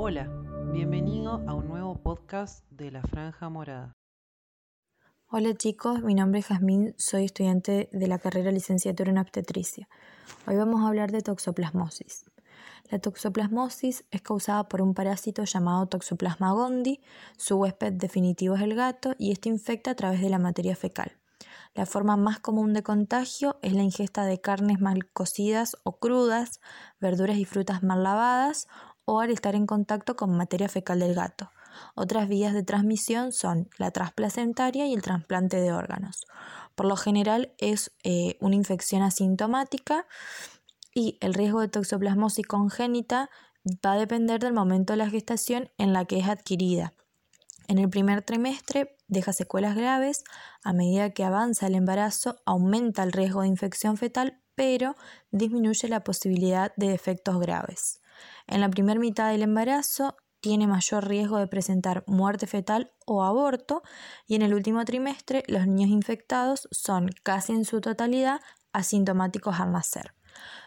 Hola, bienvenido a un nuevo podcast de La Franja Morada. Hola chicos, mi nombre es Jazmín, soy estudiante de la carrera licenciatura en obstetricia. Hoy vamos a hablar de toxoplasmosis. La toxoplasmosis es causada por un parásito llamado Toxoplasma gondii, su huésped definitivo es el gato y este infecta a través de la materia fecal. La forma más común de contagio es la ingesta de carnes mal cocidas o crudas, verduras y frutas mal lavadas o al estar en contacto con materia fecal del gato. Otras vías de transmisión son la transplacentaria y el trasplante de órganos. Por lo general es eh, una infección asintomática y el riesgo de toxoplasmosis congénita va a depender del momento de la gestación en la que es adquirida. En el primer trimestre deja secuelas graves, a medida que avanza el embarazo aumenta el riesgo de infección fetal, pero disminuye la posibilidad de efectos graves. En la primera mitad del embarazo tiene mayor riesgo de presentar muerte fetal o aborto y en el último trimestre los niños infectados son casi en su totalidad asintomáticos al nacer.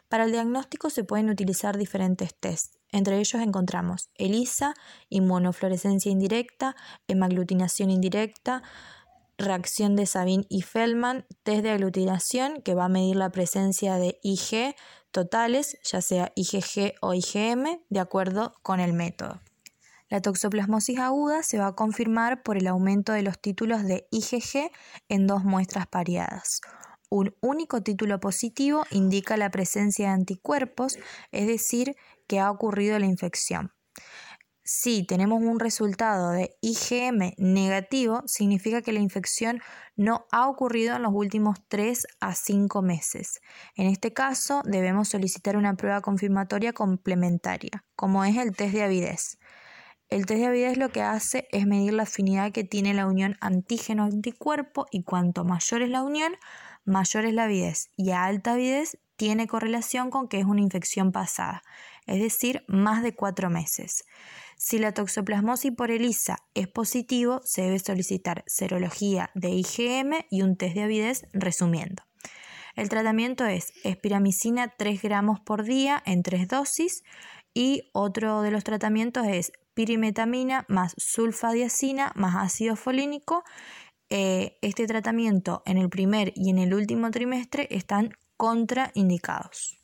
Para el diagnóstico se pueden utilizar diferentes tests. Entre ellos encontramos ELISA, inmunofluorescencia indirecta, hemaglutinación indirecta, reacción de Sabin y Feldman, test de aglutinación que va a medir la presencia de IG totales, ya sea IgG o IgM, de acuerdo con el método. La toxoplasmosis aguda se va a confirmar por el aumento de los títulos de IgG en dos muestras pareadas. Un único título positivo indica la presencia de anticuerpos, es decir, que ha ocurrido la infección. Si tenemos un resultado de IgM negativo, significa que la infección no ha ocurrido en los últimos 3 a 5 meses. En este caso, debemos solicitar una prueba confirmatoria complementaria, como es el test de avidez. El test de avidez lo que hace es medir la afinidad que tiene la unión antígeno-anticuerpo y cuanto mayor es la unión, mayor es la avidez. Y a alta avidez tiene correlación con que es una infección pasada, es decir, más de 4 meses. Si la toxoplasmosis por ELISA es positivo, se debe solicitar serología de IgM y un test de avidez resumiendo. El tratamiento es espiramicina 3 gramos por día en 3 dosis y otro de los tratamientos es pirimetamina más sulfadiacina más ácido folínico. Eh, este tratamiento en el primer y en el último trimestre están contraindicados.